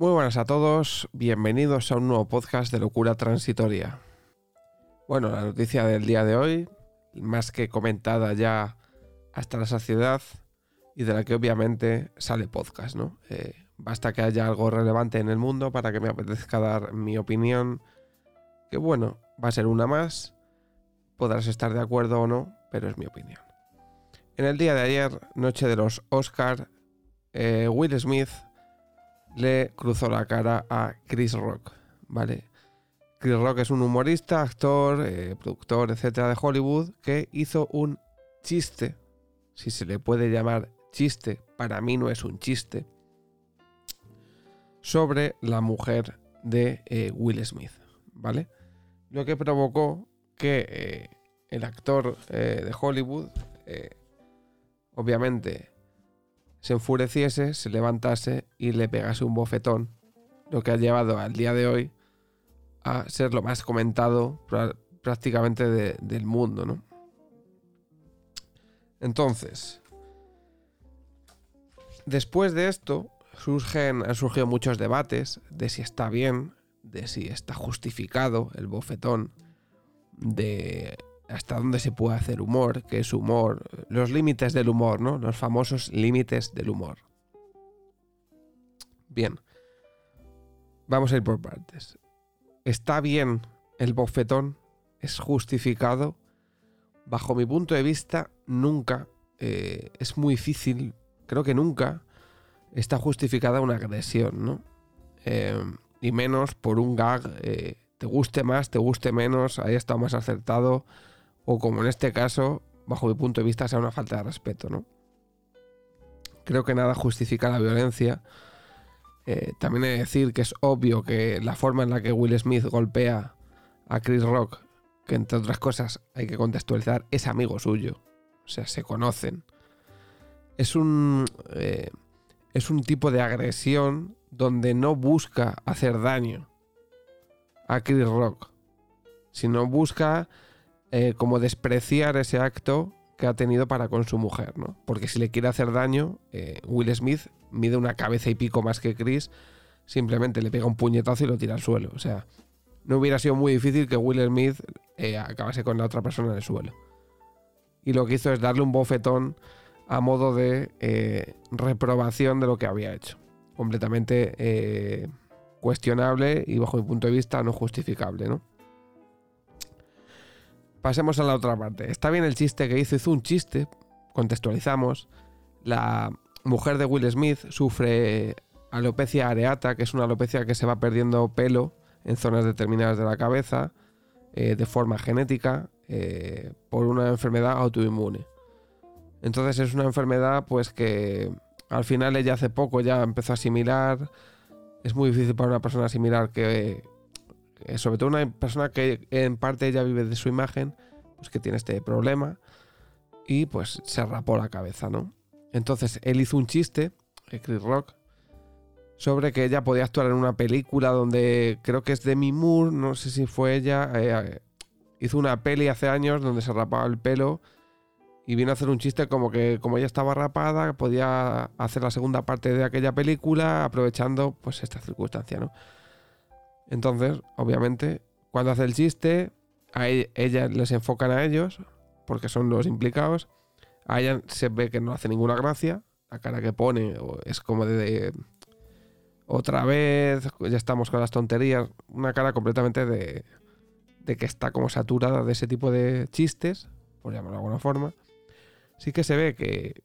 Muy buenas a todos, bienvenidos a un nuevo podcast de locura transitoria. Bueno, la noticia del día de hoy, más que comentada ya hasta la saciedad y de la que obviamente sale podcast, ¿no? Eh, basta que haya algo relevante en el mundo para que me apetezca dar mi opinión, que bueno, va a ser una más, podrás estar de acuerdo o no, pero es mi opinión. En el día de ayer, noche de los Oscar, eh, Will Smith le cruzó la cara a Chris Rock, ¿vale? Chris Rock es un humorista, actor, eh, productor, etcétera, de Hollywood, que hizo un chiste, si se le puede llamar chiste, para mí no es un chiste, sobre la mujer de eh, Will Smith, ¿vale? Lo que provocó que eh, el actor de Hollywood, obviamente, se enfureciese, se levantase y le pegase un bofetón, lo que ha llevado al día de hoy a ser lo más comentado prácticamente del mundo, ¿no? Entonces, después de esto, surgen, han surgido muchos debates de si está bien, de si está justificado el bofetón, de hasta dónde se puede hacer humor, qué es humor, los límites del humor, ¿no? Los famosos límites del humor. Bien, vamos a ir por partes. ¿Está bien el bofetón? ¿Es justificado? Bajo mi punto de vista, nunca. Eh, es muy difícil, creo que nunca está justificada una agresión, ¿no? Eh, y menos por un gag, eh, te guste más, te guste menos, ahí está más acertado o como en este caso, bajo mi punto de vista, sea una falta de respeto, ¿no? Creo que nada justifica la violencia. Eh, también he de decir que es obvio que la forma en la que Will Smith golpea a Chris Rock, que entre otras cosas hay que contextualizar, es amigo suyo. O sea, se conocen. Es un. Eh, es un tipo de agresión donde no busca hacer daño a Chris Rock, sino busca eh, como despreciar ese acto que ha tenido para con su mujer, ¿no? Porque si le quiere hacer daño, eh, Will Smith mide una cabeza y pico más que Chris, simplemente le pega un puñetazo y lo tira al suelo. O sea, no hubiera sido muy difícil que Will Smith eh, acabase con la otra persona en el suelo. Y lo que hizo es darle un bofetón a modo de reprobación de lo que había hecho. Completamente cuestionable y bajo mi punto de vista no justificable, ¿no? Pasemos a la otra parte. Está bien el chiste que hizo, hizo un chiste, contextualizamos. La mujer de Will Smith sufre alopecia areata, que es una alopecia que se va perdiendo pelo en zonas determinadas de la cabeza eh, de forma genética eh, por una enfermedad autoinmune. Entonces es una enfermedad pues que al final ella hace poco ya empezó a asimilar. Es muy difícil para una persona asimilar que sobre todo una persona que en parte ella vive de su imagen, pues que tiene este problema y pues se rapó la cabeza, ¿no? Entonces él hizo un chiste, eh, Chris Rock, sobre que ella podía actuar en una película donde creo que es Demi Moore, no sé si fue ella, eh, hizo una peli hace años donde se rapaba el pelo y vino a hacer un chiste como que como ella estaba rapada podía hacer la segunda parte de aquella película aprovechando pues esta circunstancia, ¿no? Entonces, obviamente, cuando hace el chiste, a e-, ella, les enfocan a ellos, porque son los implicados. A ella se ve que no hace ninguna gracia. La cara que pone es como de, otra vez, ya estamos con las tonterías. Una cara completamente de, de que está como saturada de ese tipo de chistes, por llamarlo de alguna forma. Sí que se ve que,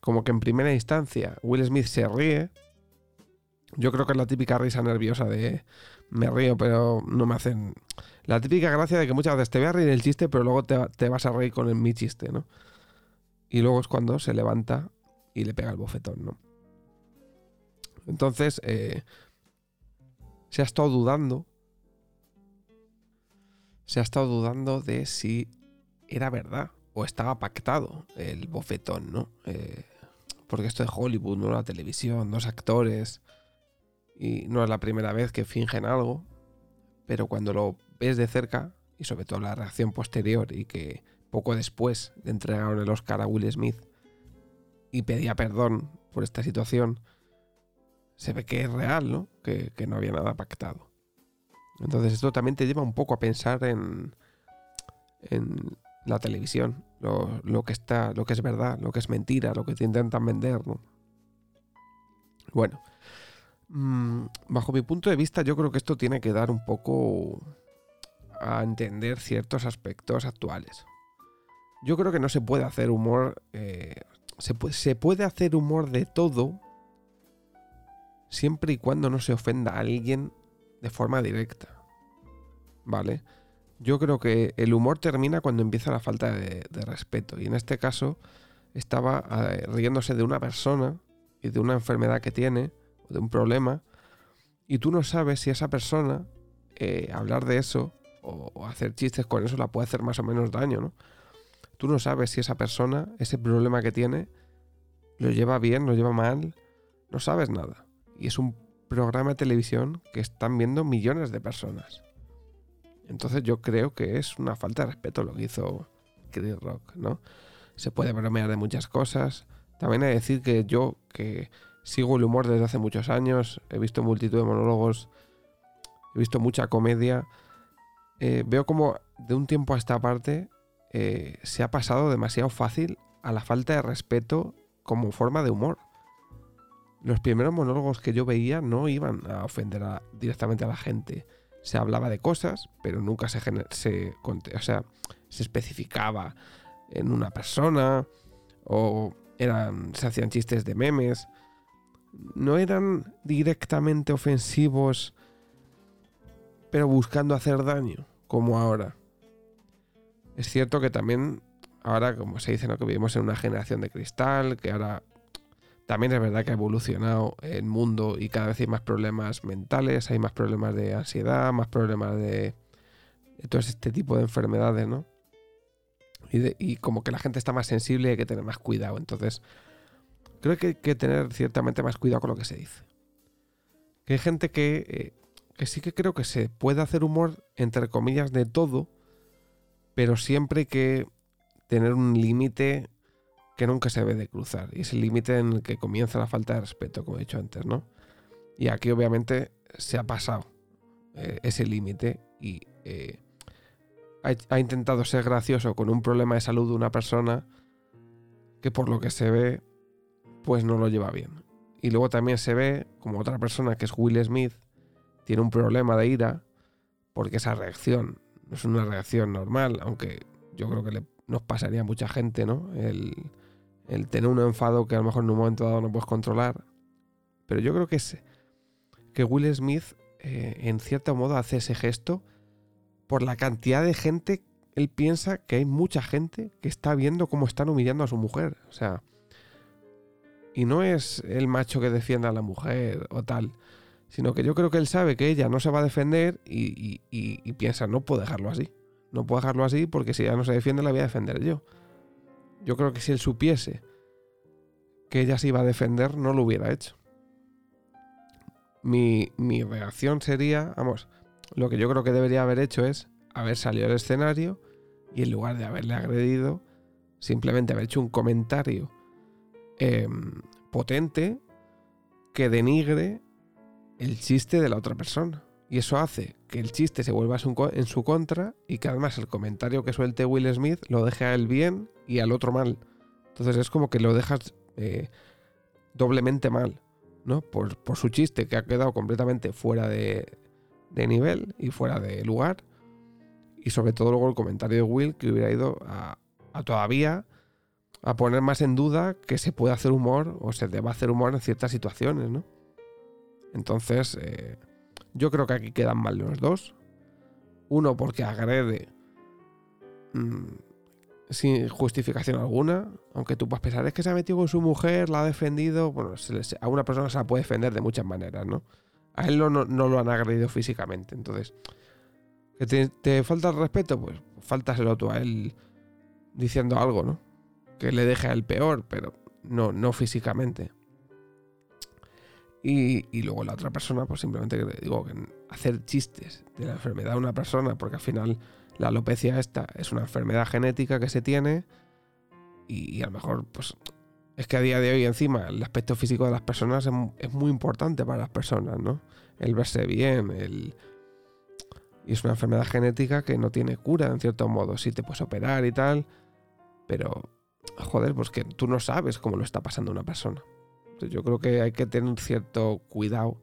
como que en primera instancia, Will Smith se ríe. Yo creo que es la típica risa nerviosa de me río, pero no me hacen. La típica gracia de que muchas veces te voy a reír el chiste, pero luego te, vas a reír con el, mi chiste, ¿no? Y luego es cuando se levanta y le pega el bofetón, ¿no? Entonces, eh, se ha estado dudando. Se ha estado dudando de si era verdad o estaba pactado el bofetón, ¿no? Eh, porque esto es Hollywood, no la televisión, dos actores y no es la primera vez que fingen algo, pero cuando lo ves de cerca, y sobre todo la reacción posterior y que poco después le entregaron el Oscar a Will Smith y pedía perdón por esta situación, se ve que es real, ¿no? Que, no había nada pactado. Entonces esto también te lleva un poco a pensar en, en la televisión, lo, que está, lo que es verdad, lo que es mentira, lo que te intentan vender, ¿no? Bueno, bajo mi punto de vista, yo creo que esto tiene que dar un poco a entender ciertos aspectos actuales. Yo creo que no se puede hacer humor. Eh, se, puede hacer humor de todo siempre y cuando no se ofenda a alguien de forma directa. ¿Vale? Yo creo que el humor termina cuando empieza la falta de, respeto. Y en este caso estaba eh, riéndose de una persona y de una enfermedad que tiene, de un problema, y tú no sabes si esa persona, eh, hablar de eso o, hacer chistes con eso la puede hacer más o menos daño, ¿no? Tú no sabes si esa persona, ese problema que tiene, lo lleva bien, lo lleva mal, no sabes nada. Y es un programa de televisión que están viendo millones de personas. Entonces yo creo que es una falta de respeto lo que hizo Chris Rock, ¿no? Se puede bromear de muchas cosas. También hay que decir que yo, que sigo el humor desde hace muchos años, he visto multitud de monólogos, he visto mucha comedia, eh, veo como de un tiempo a esta parte eh, se ha pasado demasiado fácil a la falta de respeto como forma de humor. Los primeros monólogos que yo veía no iban a ofender directamente a la gente. Se hablaba de cosas, pero nunca se, se, se especificaba en una persona o eran, se hacían chistes de memes. No eran directamente ofensivos pero buscando hacer daño, como ahora. Es cierto que también, ahora, como se dice, ¿no? que vivimos en una generación de cristal, que ahora también es verdad que ha evolucionado el mundo y cada vez hay más problemas mentales, hay más problemas de ansiedad, más problemas de, todo este tipo de enfermedades, ¿no? Y, y, como que la gente está más sensible y hay que tener más cuidado. Entonces, creo que hay que tener ciertamente más cuidado con lo que se dice. Que hay gente que eh, que sí que creo que se puede hacer humor, entre comillas, de todo, pero siempre hay que tener un límite que nunca se debe de cruzar. Y es el límite en el que comienza la falta de respeto, como he dicho antes, ¿no? Y aquí obviamente se ha pasado eh, ese límite y eh, ha, intentado ser gracioso con un problema de salud de una persona que por lo que se ve, pues no lo lleva bien. Y luego también se ve como otra persona que es Will Smith, tiene un problema de ira porque esa reacción no es una reacción normal, aunque yo creo que nos pasaría a mucha gente, ¿no? El, tener un enfado que a lo mejor en un momento dado no puedes controlar. Pero yo creo que es que Will Smith, eh, en cierto modo, hace ese gesto por la cantidad de gente. Él piensa que hay mucha gente que está viendo cómo están humillando a su mujer. O sea, y no es el macho que defienda a la mujer o tal sino que yo creo que él sabe que ella no se va a defender y, piensa, no puedo dejarlo así. No puedo dejarlo así porque si ella no se defiende la voy a defender yo. Yo creo que si él supiese que ella se iba a defender, no lo hubiera hecho. Mi, mi reacción sería, vamos, lo que yo creo que debería haber hecho es haber salido al escenario y en lugar de haberle agredido, simplemente haber hecho un comentario em, potente que denigre el chiste de la otra persona. Y eso hace que el chiste se vuelva en su contra y que además el comentario que suelte Will Smith lo deje a él bien y al otro mal. Entonces es como que lo dejas eh, doblemente mal, ¿no? Por, su chiste que ha quedado completamente fuera de, nivel y fuera de lugar. Y sobre todo luego el comentario de Will que hubiera ido a, a todavía a poner más en duda que se puede hacer humor o se deba hacer humor en ciertas situaciones, ¿no? Entonces, eh, yo creo que aquí quedan mal los dos. Uno porque agrede mm, sin justificación alguna, aunque tú puedas pensar, es que se ha metido con su mujer, la ha defendido. Bueno, a una persona se la puede defender de muchas maneras, ¿no? A él no, lo han agredido físicamente. Entonces, ¿que te, te, falta el respeto? Pues faltaselo tú a él diciendo algo, ¿no? Que le deje a él peor, pero no, no físicamente. Y, luego la otra persona, pues simplemente digo, hacer chistes de la enfermedad de una persona, porque al final la alopecia esta es una enfermedad genética que se tiene y, a lo mejor, pues es que a día de hoy encima el aspecto físico de las personas es, muy importante para las personas, ¿no? El verse bien, el... Y es una enfermedad genética que no tiene cura, en cierto modo. Sí te puedes operar y tal, pero, joder, pues que tú no sabes cómo lo está pasando una persona. yo creo que hay que tener un cierto cuidado.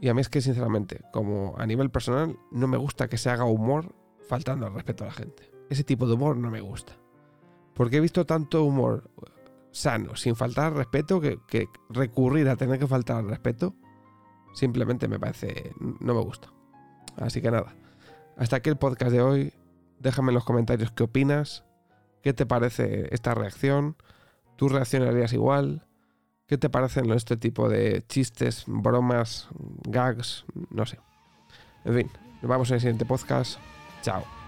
Y a mí es que, sinceramente, como a nivel personal, no me gusta que se haga humor faltando al respeto a la gente. Ese tipo de humor no me gusta. Porque he visto tanto humor sano, sin faltar al respeto, que, recurrir a tener que faltar al respeto, simplemente me parece, no me gusta. Así que nada, hasta aquí el podcast de hoy. Déjame en los comentarios qué opinas, qué te parece esta reacción, tú reaccionarías igual, qué te parecen este tipo de chistes, bromas, gags, no sé. En fin, nos vemos en el siguiente podcast. Chao.